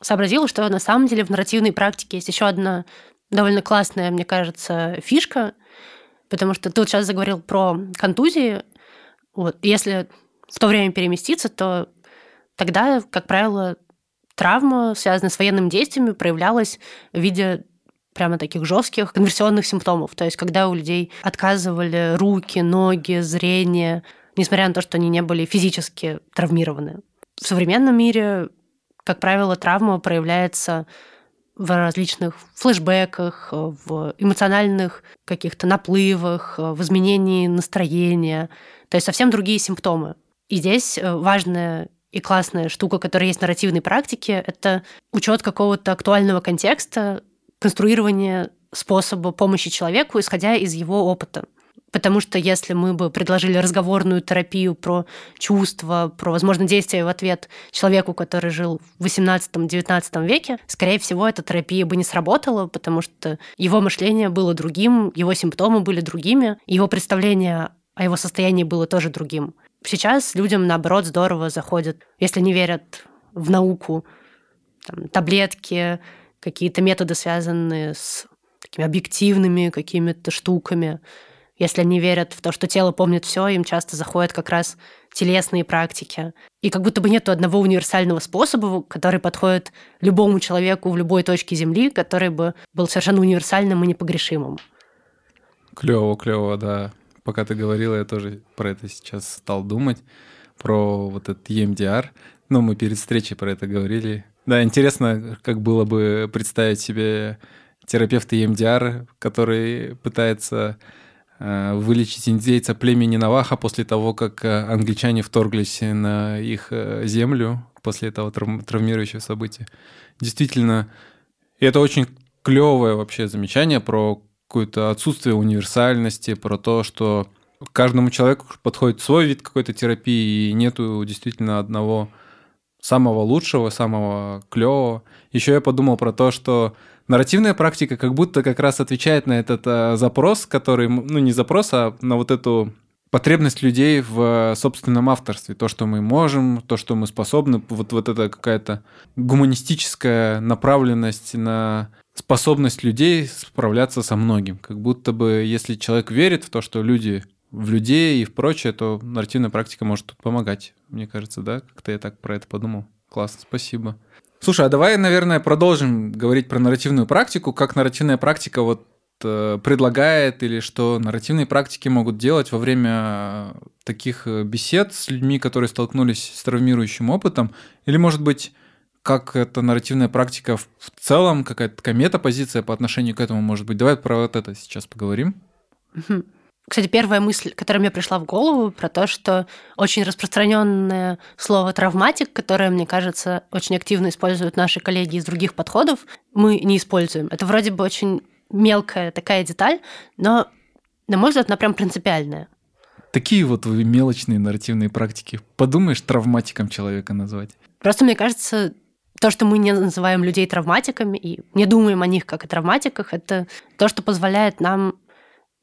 сообразила, что на самом деле в нарративной практике есть еще одна довольно классная, мне кажется, фишка, потому что ты вот сейчас заговорил про контузии. Вот, если в то время переместиться, то тогда, как правило, травма, связанная с военными действиями, проявлялась в виде прямо таких жестких конверсионных симптомов. То есть, когда у людей отказывали руки, ноги, зрение, несмотря на то, что они не были физически травмированы. В современном мире, как правило, травма проявляется в различных флешбеках, в эмоциональных каких-то наплывах, в изменении настроения. То есть совсем другие симптомы. И здесь важная и классная штука, которая есть в нарративной практике, это учет какого-то актуального контекста, конструирование способа помощи человеку, исходя из его опыта. Потому что если мы бы предложили разговорную терапию про чувства, про, возможно, действия в ответ человеку, который жил в 18-19 веке, скорее всего, эта терапия бы не сработала, потому что его мышление было другим, его симптомы были другими, его представление о его состоянии было тоже другим. Сейчас людям, наоборот, здорово заходят, если не верят в науку, там, таблетки, какие-то методы, связанные с такими объективными какими-то штуками. Если они верят в то, что тело помнит все, им часто заходят как раз телесные практики. И как будто бы нет одного универсального способа, который подходит любому человеку в любой точке Земли, который бы был совершенно универсальным и непогрешимым. Клево, клево, да пока ты говорила, я тоже про это сейчас стал думать, про вот этот EMDR. Ну, мы перед встречей про это говорили. Да, интересно, как было бы представить себе терапевта EMDR, который пытается э, вылечить индейца племени Наваха после того, как э, англичане вторглись на их э, землю после этого травмирующего события. Действительно, это очень клевое вообще замечание про какое-то отсутствие универсальности, про то, что каждому человеку подходит свой вид какой-то терапии, и нету действительно одного самого лучшего, самого клевого. Еще я подумал про то, что нарративная практика как будто как раз отвечает на этот а, запрос, который, ну не запрос, а на вот эту потребность людей в собственном авторстве, то, что мы можем, то, что мы способны, вот, вот это какая-то гуманистическая направленность на способность людей справляться со многим. Как будто бы, если человек верит в то, что люди в людей и в прочее, то нарративная практика может тут помогать. Мне кажется, да? Как-то я так про это подумал. Классно, спасибо. Слушай, а давай, наверное, продолжим говорить про нарративную практику. Как нарративная практика вот э, предлагает или что нарративные практики могут делать во время таких э, бесед с людьми, которые столкнулись с травмирующим опытом? Или, может быть, как эта нарративная практика в целом, какая-то такая метапозиция по отношению к этому может быть. Давай про вот это сейчас поговорим. Кстати, первая мысль, которая мне пришла в голову, про то, что очень распространенное слово травматик, которое, мне кажется, очень активно используют наши коллеги из других подходов, мы не используем. Это вроде бы очень мелкая такая деталь, но, на мой взгляд, она прям принципиальная. Такие вот мелочные нарративные практики. Подумаешь, травматиком человека назвать. Просто мне кажется, то, что мы не называем людей травматиками и не думаем о них как о травматиках, это то, что позволяет нам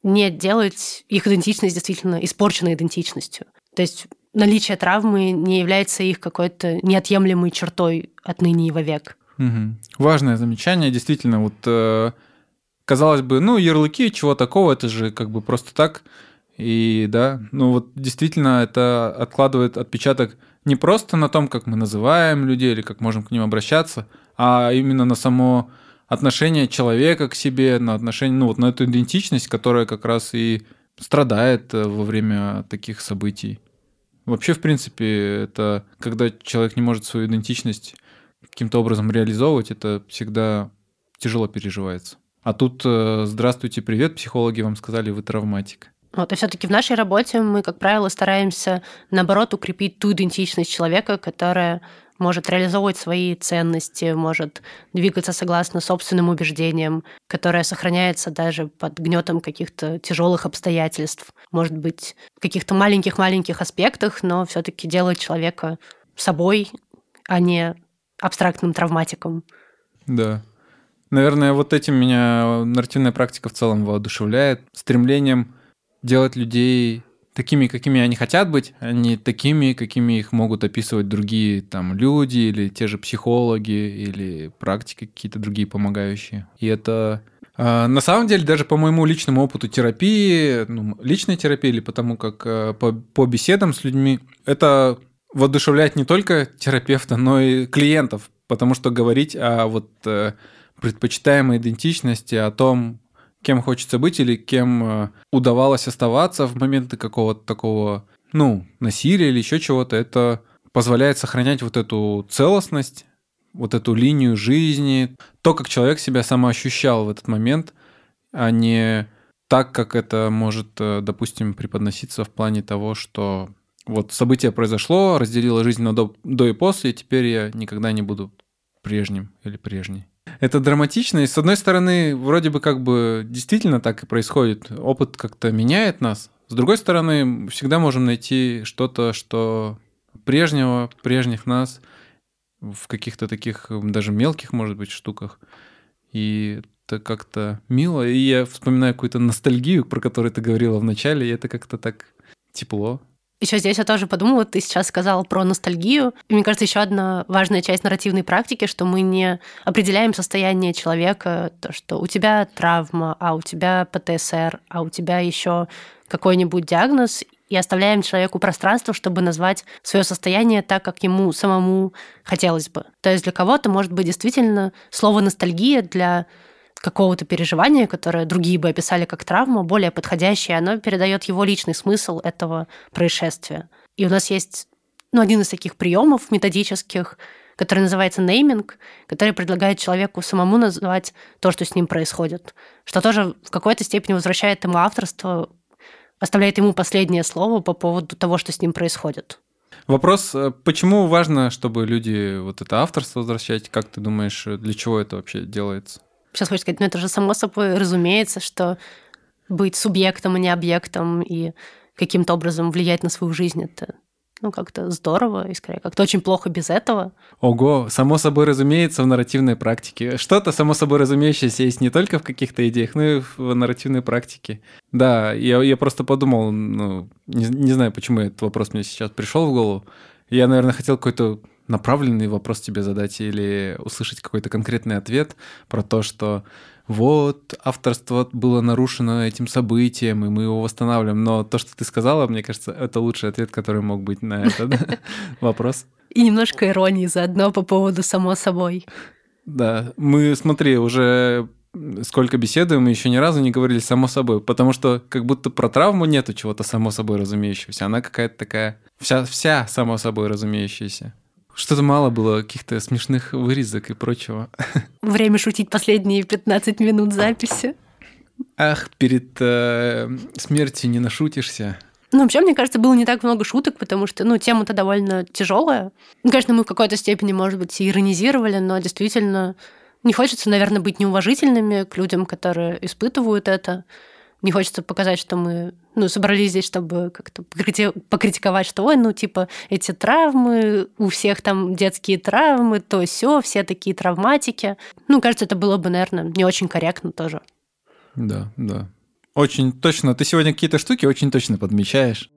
не делать их идентичность действительно испорченной идентичностью. То есть наличие травмы не является их какой-то неотъемлемой чертой отныне и вовек. Угу. Важное замечание. Действительно, вот э, казалось бы, ну, ярлыки, чего такого, это же как бы просто так. И да, ну вот действительно это откладывает отпечаток не просто на том, как мы называем людей или как можем к ним обращаться, а именно на само отношение человека к себе, на отношение, ну вот на эту идентичность, которая как раз и страдает э, во время таких событий. Вообще, в принципе, это когда человек не может свою идентичность каким-то образом реализовывать, это всегда тяжело переживается. А тут э, здравствуйте, привет, психологи вам сказали, вы травматик. Вот, и все-таки в нашей работе мы, как правило, стараемся, наоборот, укрепить ту идентичность человека, которая может реализовывать свои ценности, может двигаться согласно собственным убеждениям, которая сохраняется даже под гнетом каких-то тяжелых обстоятельств, может быть, в каких-то маленьких-маленьких аспектах, но все-таки делает человека собой, а не абстрактным травматиком. Да. Наверное, вот этим меня нарративная практика в целом воодушевляет, стремлением делать людей такими, какими они хотят быть, а не такими, какими их могут описывать другие там люди или те же психологи или практики какие-то другие помогающие. И это а, на самом деле, даже по моему личному опыту терапии, ну, личной терапии или потому как а, по, по беседам с людьми, это воодушевляет не только терапевта, но и клиентов, потому что говорить о вот э, предпочитаемой идентичности, о том, кем хочется быть или кем э, удавалось оставаться в моменты какого-то такого, ну, насилия или еще чего-то, это позволяет сохранять вот эту целостность, вот эту линию жизни, то, как человек себя самоощущал в этот момент, а не так, как это может, э, допустим, преподноситься в плане того, что вот событие произошло, разделило жизнь на до, до и после, и теперь я никогда не буду прежним или прежней. Это драматично, и с одной стороны, вроде бы как бы действительно так и происходит. Опыт как-то меняет нас. С другой стороны, всегда можем найти что-то, что прежнего, прежних нас в каких-то таких даже мелких, может быть, штуках. И это как-то мило. И я вспоминаю какую-то ностальгию, про которую ты говорила в начале, и это как-то так тепло. Еще здесь я тоже подумала, ты сейчас сказала про ностальгию. И мне кажется, еще одна важная часть нарративной практики, что мы не определяем состояние человека, то, что у тебя травма, а у тебя ПТСР, а у тебя еще какой-нибудь диагноз, и оставляем человеку пространство, чтобы назвать свое состояние так, как ему самому хотелось бы. То есть для кого-то может быть действительно слово ностальгия для какого-то переживания, которое другие бы описали как травма, более подходящее, оно передает его личный смысл этого происшествия. И у нас есть ну, один из таких приемов методических, который называется нейминг, который предлагает человеку самому назвать то, что с ним происходит, что тоже в какой-то степени возвращает ему авторство, оставляет ему последнее слово по поводу того, что с ним происходит. Вопрос, э, почему важно, чтобы люди вот это авторство возвращать? Как ты думаешь, для чего это вообще делается? Сейчас хочется сказать, ну это же само собой разумеется, что быть субъектом, а не объектом и каким-то образом влиять на свою жизнь, это ну, как-то здорово, и скорее как-то очень плохо без этого. Ого, само собой разумеется в нарративной практике. Что-то само собой разумеющееся есть не только в каких-то идеях, но и в нарративной практике. Да, я, я просто подумал, ну, не, не знаю, почему этот вопрос мне сейчас пришел в голову. Я, наверное, хотел какой-то направленный вопрос тебе задать или услышать какой-то конкретный ответ про то, что вот, авторство было нарушено этим событием, и мы его восстанавливаем. Но то, что ты сказала, мне кажется, это лучший ответ, который мог быть на этот [LAUGHS] вопрос. И немножко иронии заодно по поводу «само собой». Да, мы, смотри, уже сколько беседуем, мы еще ни разу не говорили само собой, потому что как будто про травму нету чего-то само собой разумеющегося. Она какая-то такая вся, вся само собой разумеющаяся. Что-то мало было каких-то смешных вырезок и прочего. [LAUGHS] Время шутить последние 15 минут записи. Ах, перед э, смертью не нашутишься. Ну, вообще, мне кажется, было не так много шуток, потому что, ну, тема-то довольно тяжелая. Ну, конечно, мы в какой-то степени, может быть, иронизировали, но действительно не хочется, наверное, быть неуважительными к людям, которые испытывают это. Не хочется показать, что мы ну, собрались здесь, чтобы как-то покритиковать, что, ой, ну, типа, эти травмы, у всех там детские травмы, то все, все такие травматики. Ну, кажется, это было бы, наверное, не очень корректно тоже. Да, да. Очень точно. Ты сегодня какие-то штуки очень точно подмечаешь.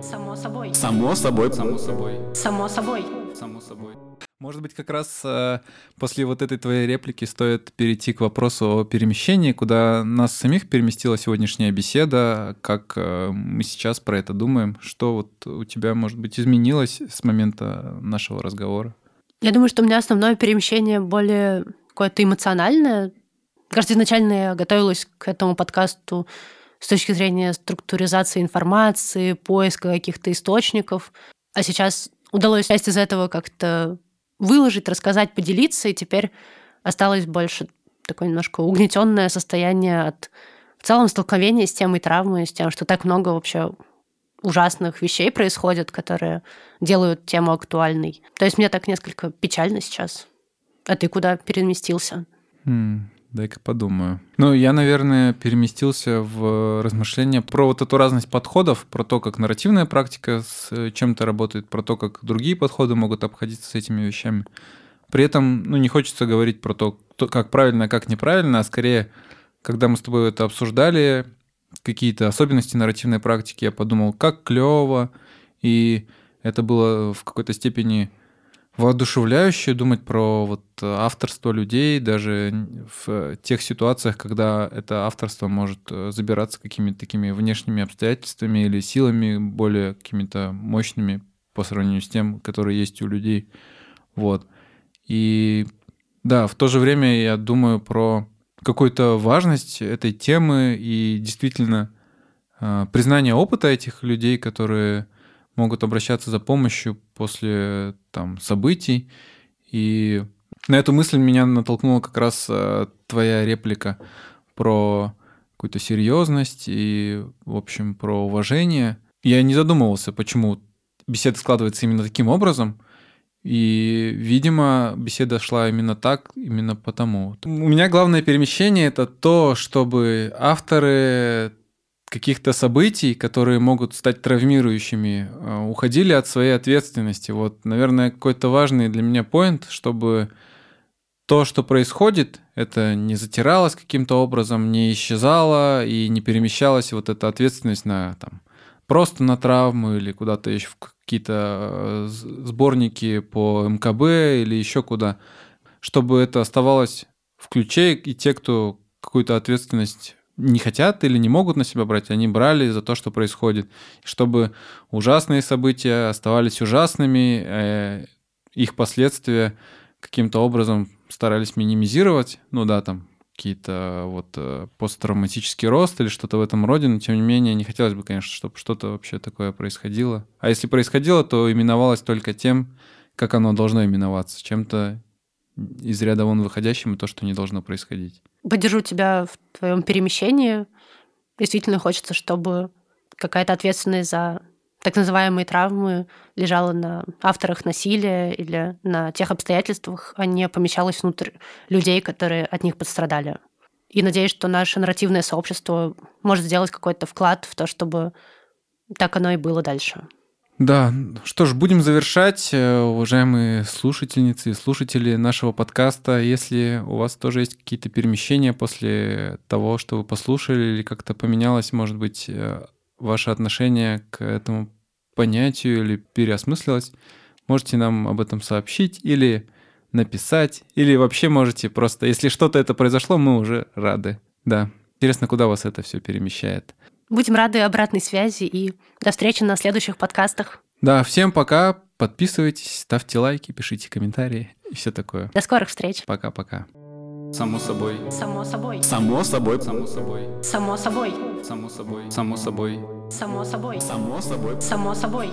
Само собой. Само собой. Само собой. Само собой. Само собой. Может быть, как раз э, после вот этой твоей реплики стоит перейти к вопросу о перемещении, куда нас самих переместила сегодняшняя беседа, как э, мы сейчас про это думаем, что вот у тебя, может быть, изменилось с момента нашего разговора? Я думаю, что у меня основное перемещение более какое-то эмоциональное. Кажется, изначально я готовилась к этому подкасту с точки зрения структуризации информации, поиска каких-то источников. А сейчас удалось часть из этого как-то выложить, рассказать, поделиться, и теперь осталось больше такое немножко угнетенное состояние от в целом столкновения с темой травмы, с тем, что так много вообще ужасных вещей происходит, которые делают тему актуальной. То есть мне так несколько печально сейчас. А ты куда переместился? Дай-ка подумаю. Ну, я, наверное, переместился в размышления про вот эту разность подходов, про то, как нарративная практика с э, чем-то работает, про то, как другие подходы могут обходиться с этими вещами. При этом, ну, не хочется говорить про то, как правильно, а как неправильно, а скорее, когда мы с тобой это обсуждали, какие-то особенности нарративной практики, я подумал, как клево, и это было в какой-то степени воодушевляюще думать про вот авторство людей, даже в тех ситуациях, когда это авторство может э, забираться какими-то такими внешними обстоятельствами или силами более какими-то мощными по сравнению с тем, которые есть у людей. Вот. И да, в то же время я думаю про какую-то важность этой темы и действительно э, признание опыта этих людей, которые могут обращаться за помощью после там, событий. И на эту мысль меня натолкнула как раз э, твоя реплика про какую-то серьезность и, в общем, про уважение. Я не задумывался, почему беседа складывается именно таким образом. И, видимо, беседа шла именно так, именно потому. У меня главное перемещение — это то, чтобы авторы каких-то событий, которые могут стать травмирующими, э, уходили от своей ответственности. Вот, наверное, какой-то важный для меня поинт, чтобы то, что происходит, это не затиралось каким-то образом, не исчезало и не перемещалась вот эта ответственность на там, просто на травму или куда-то еще в какие-то э, сборники по МКБ или еще куда, чтобы это оставалось в ключе, и те, кто какую-то ответственность не хотят или не могут на себя брать, они брали за то, что происходит. Чтобы ужасные события оставались ужасными, э, их последствия каким-то образом старались минимизировать. Ну да, там какие-то вот э, посттравматический рост или что-то в этом роде, но тем не менее не хотелось бы, конечно, чтобы что-то вообще такое происходило. А если происходило, то именовалось только тем, как оно должно именоваться, чем-то из ряда вон выходящим и то, что не должно происходить. Поддержу тебя в твоем перемещении. Действительно хочется, чтобы какая-то ответственность за так называемые травмы лежала на авторах насилия или на тех обстоятельствах, а не помещалась внутрь людей, которые от них пострадали. И надеюсь, что наше нарративное сообщество может сделать какой-то вклад в то, чтобы так оно и было дальше. Да, что ж, будем завершать, э, уважаемые слушательницы и слушатели нашего подкаста. Если у вас тоже есть какие-то перемещения после того, что вы послушали, или как-то поменялось, может быть, э, ваше отношение к этому понятию или переосмыслилось, можете нам об этом сообщить или написать, или вообще можете просто, если что-то это произошло, мы уже рады. Да. Интересно, куда вас это все перемещает. Будем рады обратной связи и до встречи на следующих подкастах. Да, всем пока. Подписывайтесь, ставьте лайки, пишите комментарии и все такое. До скорых встреч. Пока-пока. Само собой. Само собой. Само собой. Само собой. Само собой. Само собой. Само собой. Само собой. Само собой. Само собой.